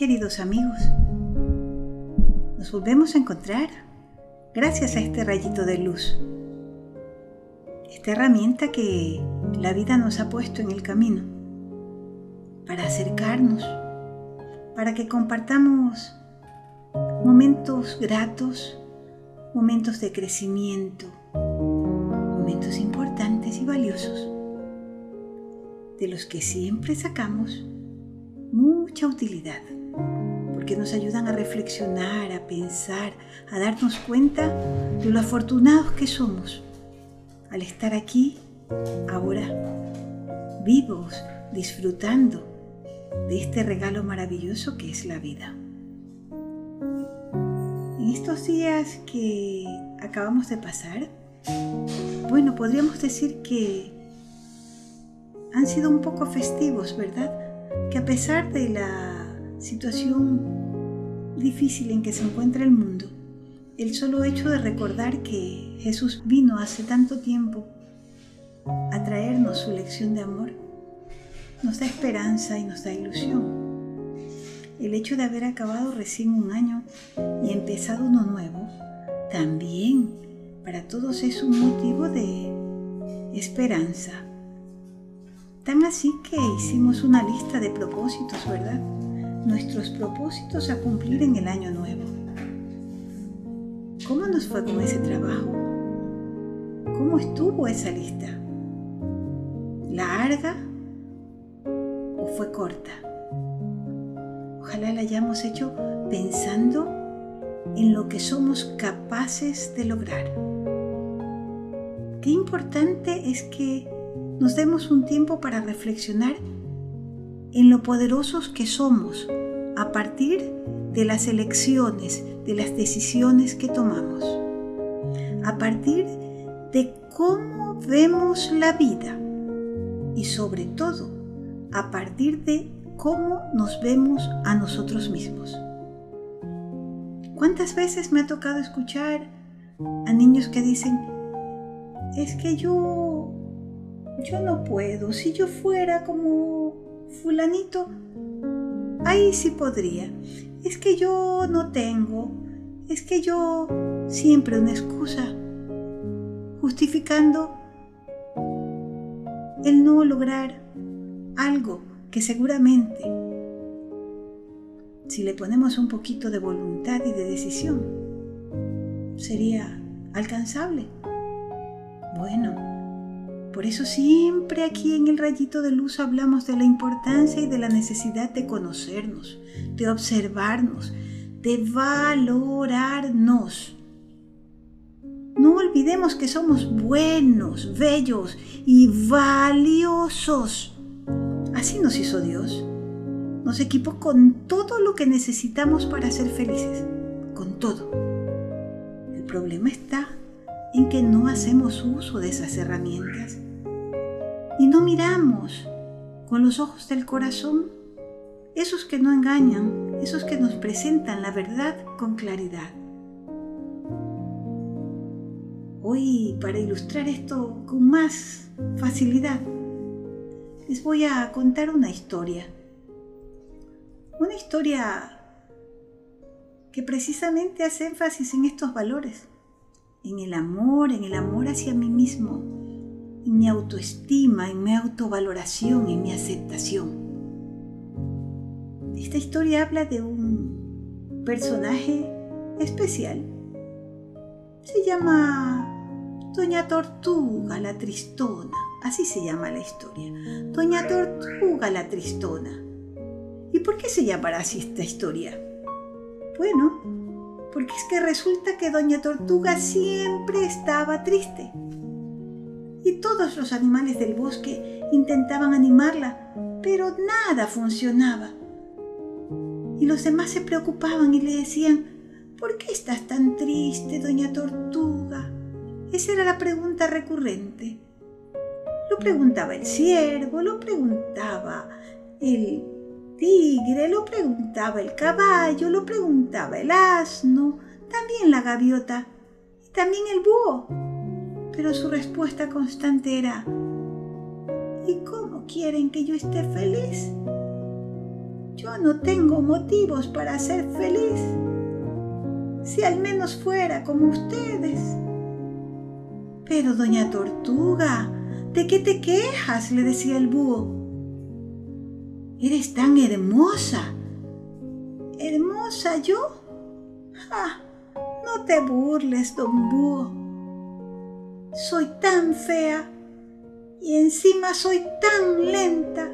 queridos amigos. Nos volvemos a encontrar gracias a este rayito de luz. Esta herramienta que la vida nos ha puesto en el camino para acercarnos, para que compartamos momentos gratos, momentos de crecimiento, momentos importantes y valiosos, de los que siempre sacamos mucha utilidad porque nos ayudan a reflexionar, a pensar, a darnos cuenta de lo afortunados que somos al estar aquí, ahora, vivos, disfrutando de este regalo maravilloso que es la vida. En estos días que acabamos de pasar, bueno, podríamos decir que han sido un poco festivos, ¿verdad? Que a pesar de la situación difícil en que se encuentra el mundo, el solo hecho de recordar que Jesús vino hace tanto tiempo a traernos su lección de amor, nos da esperanza y nos da ilusión. El hecho de haber acabado recién un año y empezado uno nuevo, también para todos es un motivo de esperanza. Tan así que hicimos una lista de propósitos, ¿verdad? Nuestros propósitos a cumplir en el año nuevo. ¿Cómo nos fue con ese trabajo? ¿Cómo estuvo esa lista? ¿Larga o fue corta? Ojalá la hayamos hecho pensando en lo que somos capaces de lograr. Qué importante es que nos demos un tiempo para reflexionar en lo poderosos que somos a partir de las elecciones, de las decisiones que tomamos, a partir de cómo vemos la vida y sobre todo a partir de cómo nos vemos a nosotros mismos. ¿Cuántas veces me ha tocado escuchar a niños que dicen, es que yo, yo no puedo, si yo fuera como fulanito, ahí sí podría. Es que yo no tengo, es que yo siempre una excusa, justificando el no lograr algo que seguramente, si le ponemos un poquito de voluntad y de decisión, sería alcanzable. Bueno, por eso siempre aquí en el rayito de luz hablamos de la importancia y de la necesidad de conocernos, de observarnos, de valorarnos. No olvidemos que somos buenos, bellos y valiosos. Así nos hizo Dios. Nos equipó con todo lo que necesitamos para ser felices. Con todo. El problema está en que no hacemos uso de esas herramientas y no miramos con los ojos del corazón esos que no engañan, esos que nos presentan la verdad con claridad. Hoy, para ilustrar esto con más facilidad, les voy a contar una historia. Una historia que precisamente hace énfasis en estos valores en el amor, en el amor hacia mí mismo, en mi autoestima, en mi autovaloración, en mi aceptación. Esta historia habla de un personaje especial. Se llama Doña Tortuga la Tristona. Así se llama la historia. Doña Tortuga la Tristona. ¿Y por qué se llamará así esta historia? Bueno, porque es que resulta que Doña Tortuga siempre estaba triste. Y todos los animales del bosque intentaban animarla, pero nada funcionaba. Y los demás se preocupaban y le decían, ¿por qué estás tan triste, Doña Tortuga? Esa era la pregunta recurrente. Lo preguntaba el ciervo, lo preguntaba el tigre, lo preguntaba el caballo, lo preguntaba el asno, también la gaviota y también el búho. Pero su respuesta constante era, ¿y cómo quieren que yo esté feliz? Yo no tengo motivos para ser feliz. Si al menos fuera como ustedes. Pero, doña Tortuga, ¿de qué te quejas? le decía el búho. Eres tan hermosa. ¿Hermosa yo? ¡Ah! No te burles, don búho. Soy tan fea y encima soy tan lenta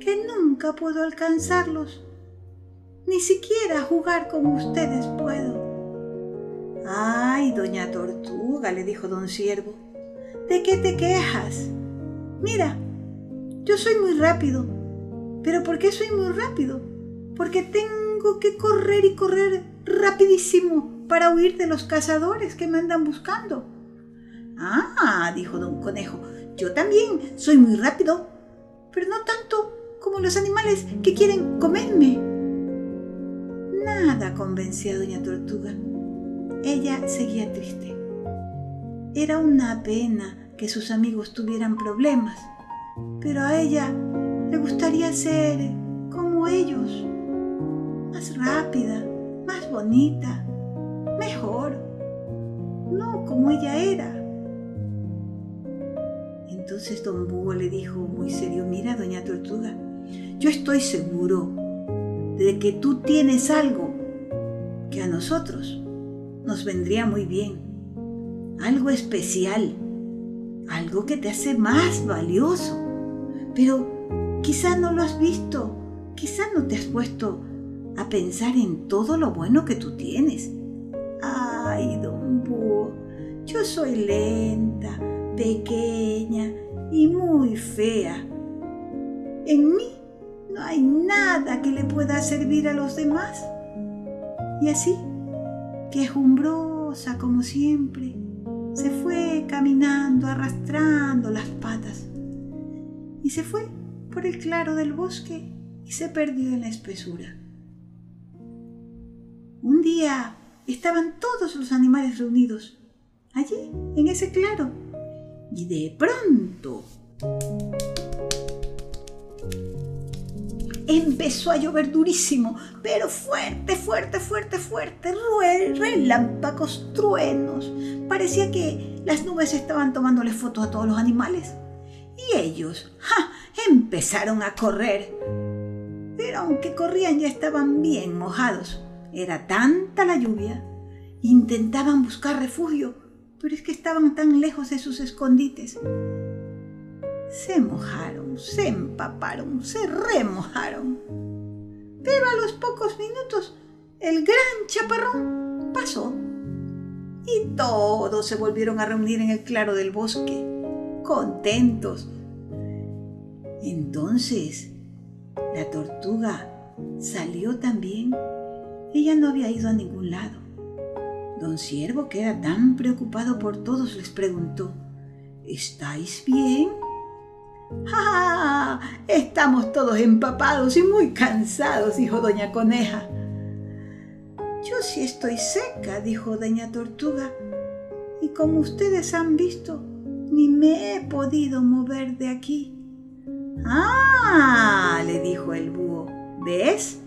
que nunca puedo alcanzarlos. Ni siquiera jugar con ustedes puedo. Ay, doña Tortuga, le dijo don Siervo, ¿de qué te quejas? Mira, yo soy muy rápido. ¿Pero por qué soy muy rápido? Porque tengo que correr y correr rapidísimo para huir de los cazadores que me andan buscando. Ah, dijo don Conejo, yo también soy muy rápido, pero no tanto como los animales que quieren comerme. Nada convencía a doña Tortuga. Ella seguía triste. Era una pena que sus amigos tuvieran problemas, pero a ella le gustaría ser como ellos, más rápida, más bonita, mejor, no como ella era. Entonces don Búho le dijo muy serio, mira, doña Tortuga, yo estoy seguro de que tú tienes algo que a nosotros nos vendría muy bien, algo especial, algo que te hace más valioso, pero quizá no lo has visto, quizá no te has puesto a pensar en todo lo bueno que tú tienes. Ay, don Búho, yo soy lenta, pequeña y muy fea. En mí no hay nada que le pueda servir a los demás. Y así, quejumbrosa como siempre, se fue caminando, arrastrando las patas. Y se fue por el claro del bosque y se perdió en la espesura. Un día estaban todos los animales reunidos allí, en ese claro, y de pronto empezó a llover durísimo, pero fuerte, fuerte, fuerte, fuerte, relámpagos, truenos. Parecía que las nubes estaban tomándole fotos a todos los animales. Y ellos, ¡ja!, empezaron a correr. Pero aunque corrían ya estaban bien mojados. Era tanta la lluvia. Intentaban buscar refugio, pero es que estaban tan lejos de sus escondites. Se mojaron, se empaparon, se remojaron. Pero a los pocos minutos el gran chaparrón pasó y todos se volvieron a reunir en el claro del bosque, contentos. Entonces la tortuga salió también. Ella no había ido a ningún lado. Don Siervo, que era tan preocupado por todos, les preguntó, ¿Estáis bien? ¡Ah! Estamos todos empapados y muy cansados, dijo doña Coneja. Yo sí estoy seca, dijo doña Tortuga, y como ustedes han visto, ni me he podido mover de aquí. Ah, le dijo el búho, ¿ves?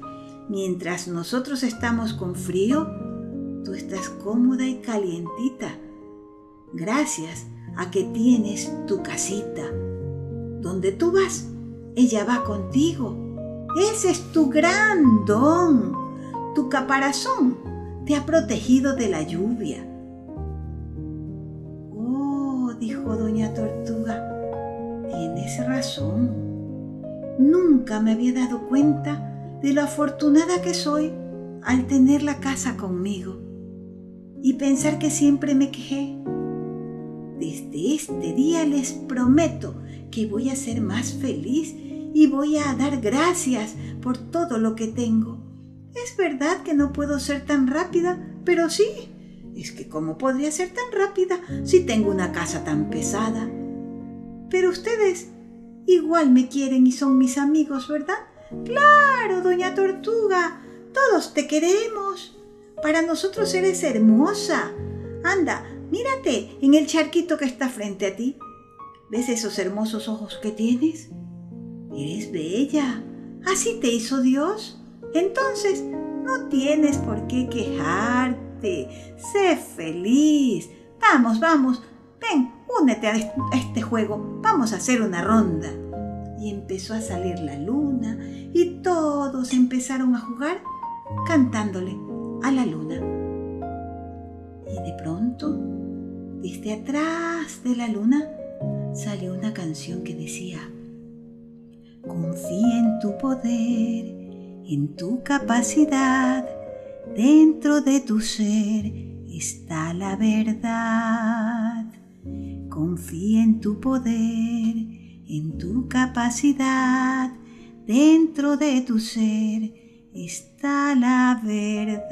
Mientras nosotros estamos con frío, tú estás cómoda y calientita, gracias a que tienes tu casita donde tú vas, ella va contigo. Ese es tu gran don. Tu caparazón te ha protegido de la lluvia. Oh, dijo doña Tortuga, razón. Nunca me había dado cuenta de lo afortunada que soy al tener la casa conmigo y pensar que siempre me quejé. Desde este día les prometo que voy a ser más feliz y voy a dar gracias por todo lo que tengo. Es verdad que no puedo ser tan rápida, pero sí. Es que ¿cómo podría ser tan rápida si tengo una casa tan pesada? Pero ustedes igual me quieren y son mis amigos, ¿verdad? Claro, doña Tortuga, todos te queremos. Para nosotros eres hermosa. Anda, mírate en el charquito que está frente a ti. ¿Ves esos hermosos ojos que tienes? Eres bella, ¿Así te hizo Dios? Entonces, no tienes por qué quejarte. Sé feliz. Vamos, vamos. Únete a este juego. Vamos a hacer una ronda. Y empezó a salir la luna y todos empezaron a jugar cantándole a la luna. Y de pronto, desde atrás de la luna, salió una canción que decía, Confía en tu poder, en tu capacidad, dentro de tu ser está la verdad. Confía en tu poder, en tu capacidad, dentro de tu ser está la verdad.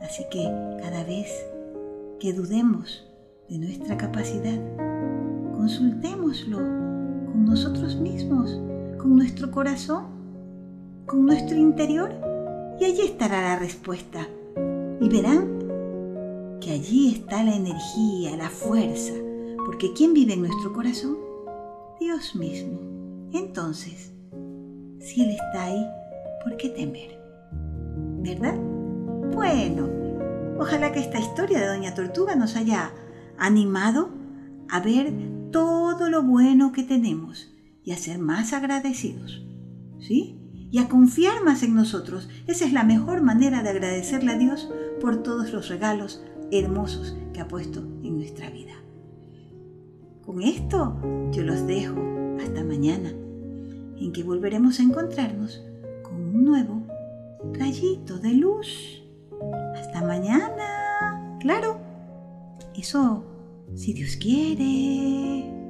Así que cada vez que dudemos de nuestra capacidad, consultémoslo con nosotros mismos, con nuestro corazón, con nuestro interior y allí estará la respuesta. Y verán que allí está la energía, la fuerza, porque ¿quién vive en nuestro corazón? Dios mismo. Entonces, si Él está ahí, ¿por qué temer? ¿Verdad? Bueno, ojalá que esta historia de Doña Tortuga nos haya animado a ver todo lo bueno que tenemos y a ser más agradecidos. ¿Sí? Y a confiar más en nosotros. Esa es la mejor manera de agradecerle a Dios por todos los regalos hermosos que ha puesto en nuestra vida. Con esto yo los dejo hasta mañana, en que volveremos a encontrarnos con un nuevo rayito de luz. Hasta mañana. Claro, eso si Dios quiere.